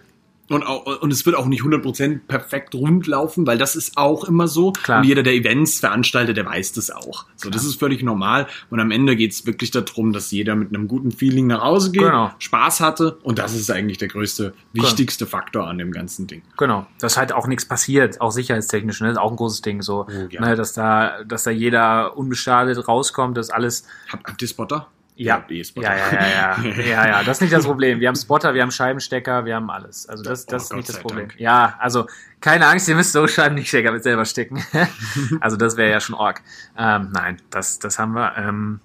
Und, auch, und es wird auch nicht 100% perfekt rund laufen, weil das ist auch immer so. Klar. Und jeder, der Events veranstaltet, der weiß das auch. So, das ist völlig normal. Und am Ende geht's wirklich darum, dass jeder mit einem guten Feeling nach Hause geht, Genau. Spaß hatte. Und das ist eigentlich der größte, wichtigste Faktor an dem ganzen Ding. Genau, dass halt auch nichts passiert, auch sicherheitstechnisch, ne? ist auch ein großes Ding, so, Oh, ja. ne, dass da, dass da jeder unbeschadet rauskommt, dass alles, Habt, habt ihr Spotter? Ja, eh ja, ja, ja, ja, ja, ja, das ist nicht das Problem. Wir haben Spotter, wir haben Scheibenstecker, wir haben alles. Also das, Oh, das ist Gott nicht das Problem. Dank. Ja, also keine Angst, ihr müsst so Scheibenstecker mit selber stecken. also das wäre ja schon arg. Ähm, nein, das, das haben wir. Ähm,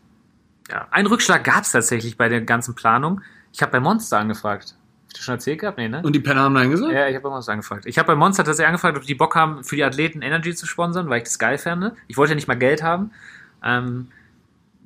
ja, einen Rückschlag gab es tatsächlich bei der ganzen Planung. Ich habe bei Monster angefragt. Ich das schon erzählt gehabt? Nee, ne? Und die Penner haben Nein gesagt? Ja, ich habe bei Monster angefragt. Ich habe bei Monster tatsächlich angefragt, ob die Bock haben, für die Athleten Energy zu sponsern, weil ich das geil fände. Ich wollte ja nicht mal Geld haben. Ähm,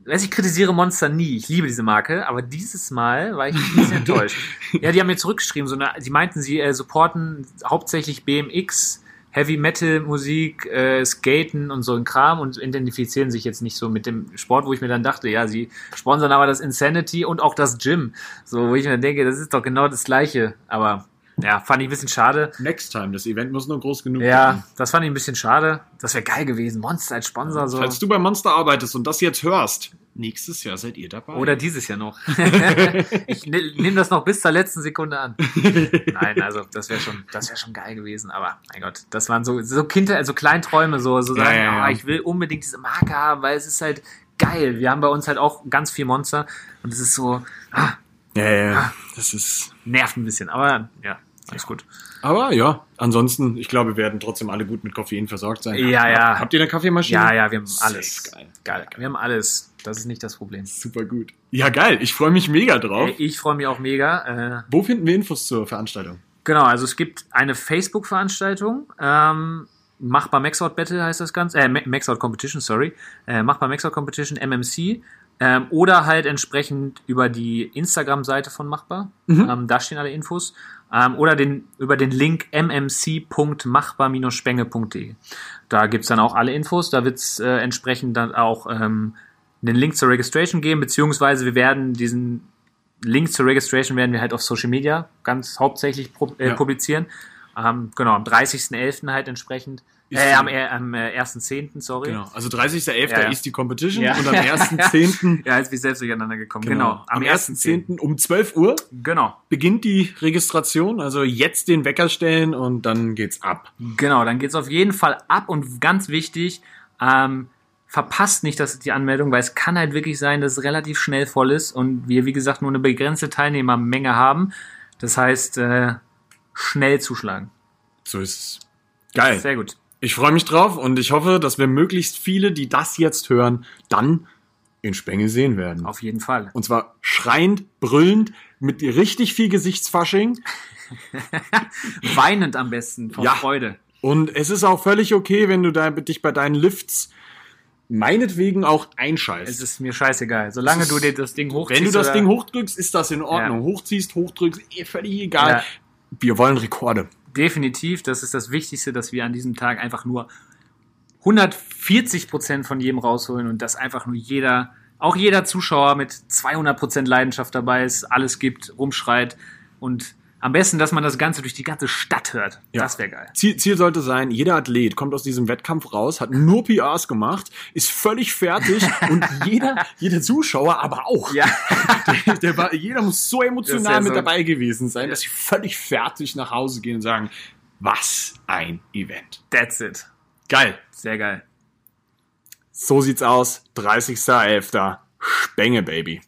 ich kritisiere Monster nie. Ich liebe diese Marke, aber dieses Mal war ich ein bisschen enttäuscht. Ja, die haben mir zurückgeschrieben, so eine, sie meinten, sie äh, supporten hauptsächlich BMX, Heavy Metal Musik, äh, Skaten und so ein Kram und identifizieren sich jetzt nicht so mit dem Sport, wo ich mir dann dachte, ja, sie sponsern aber das Insanity und auch das Gym. So, wo ich mir dann denke, das ist doch genau das Gleiche. Aber ja, fand ich ein bisschen schade. Next time. Das Event muss nur groß genug Ja, das fand ich ein bisschen schade. Das wäre geil gewesen. Monster als Sponsor so. Falls du bei Monster arbeitest und das jetzt hörst, nächstes Jahr seid ihr dabei. Oder dieses Jahr noch. ich nehme das noch bis zur letzten Sekunde an. Nein, also das wäre schon, das wäre schon geil gewesen. Aber mein Gott, das waren so so Kinder, also Kleinträume, so so Ja, sagen, ja, ja. ah, ich will unbedingt diese Marke haben, weil es ist halt geil. Wir haben bei uns halt auch ganz viel Monster und es ist so ah, Ja, ja, ja. Das ist. nervt ein bisschen. Aber ja, Alles gut. Aber ja, ansonsten, ich glaube, wir werden trotzdem alle gut mit Koffein versorgt sein. Ja, ja. Habt ihr eine Kaffeemaschine? Ja, ja, wir haben alles. geil. Geil. Wir haben alles. Das ist nicht das Problem. Super gut. Ja, geil. Ich freue mich mega drauf. Ey, Ich freue mich auch mega. Äh, Wo finden wir Infos zur Veranstaltung? Genau, also es gibt eine Facebook-Veranstaltung. Ähm, Machbar Maxout Battle heißt das Ganze. Äh, Ma- Maxout Competition, sorry. Äh, Machbar Maxout Competition, MMC. Ähm, oder halt entsprechend über die Instagram-Seite von Machbar. Ähm, da stehen alle Infos. Ähm, oder den, über den Link mmc.machbar-spenge.de. Da gibt's dann auch alle Infos. Da wird's äh, entsprechend dann auch ähm, einen Link zur Registration geben, beziehungsweise wir werden diesen Link zur Registration werden wir halt auf Social Media ganz hauptsächlich äh, Ja. publizieren. Ähm, genau, am 30.11. halt entsprechend. Äh, am, äh, am äh, 1.10., sorry. Genau. Also 30.11. Ja, ja. ist die Competition Ja. und am 1.10. Ja, jetzt bin ich selbst durcheinander gekommen. Genau, am 1.10. um 12 Uhr Genau, beginnt die Registration. Also jetzt den Wecker stellen und dann geht's ab. genau, dann geht's auf jeden Fall ab und ganz wichtig, ähm, verpasst nicht das, die Anmeldung, weil es kann halt wirklich sein, dass es relativ schnell voll ist und wir, wie gesagt, nur eine begrenzte Teilnehmermenge haben. Das heißt, äh, schnell zuschlagen. So ist es. Geil. Sehr gut. Ich freue mich drauf und ich hoffe, dass wir möglichst viele, die das jetzt hören, dann in Spenge sehen werden. Auf jeden Fall. Und zwar schreiend, brüllend, mit richtig viel Gesichtsfasching. Weinend am besten vor Ja. Freude. Und es ist auch völlig okay, wenn du da, dich bei deinen Lifts meinetwegen auch einscheißt. Es ist mir scheißegal. Solange du dir das Ding hochziehst. wenn du das Ding hochdrückst, ist das in Ordnung. Ja. Hochziehst, hochdrückst, eh, völlig egal. Ja. Wir wollen Rekorde. Definitiv, das ist das Wichtigste, dass wir an diesem Tag einfach nur 140 Prozent von jedem rausholen und dass einfach nur jeder, auch jeder Zuschauer mit 200 Prozent Leidenschaft dabei ist, alles gibt, rumschreit und am besten, dass man das Ganze durch die ganze Stadt hört. Ja. Das wäre geil. Ziel, Ziel sollte sein, jeder Athlet kommt aus diesem Wettkampf raus, hat nur PRs gemacht, ist völlig fertig und jeder, jeder Zuschauer aber auch. Ja, Der, der war, jeder muss so emotional mit so- dabei gewesen sein, dass sie völlig fertig nach Hause gehen und sagen, was ein Event. that's it. Geil. Sehr geil. So sieht's aus. 30.11. Spenge, Baby.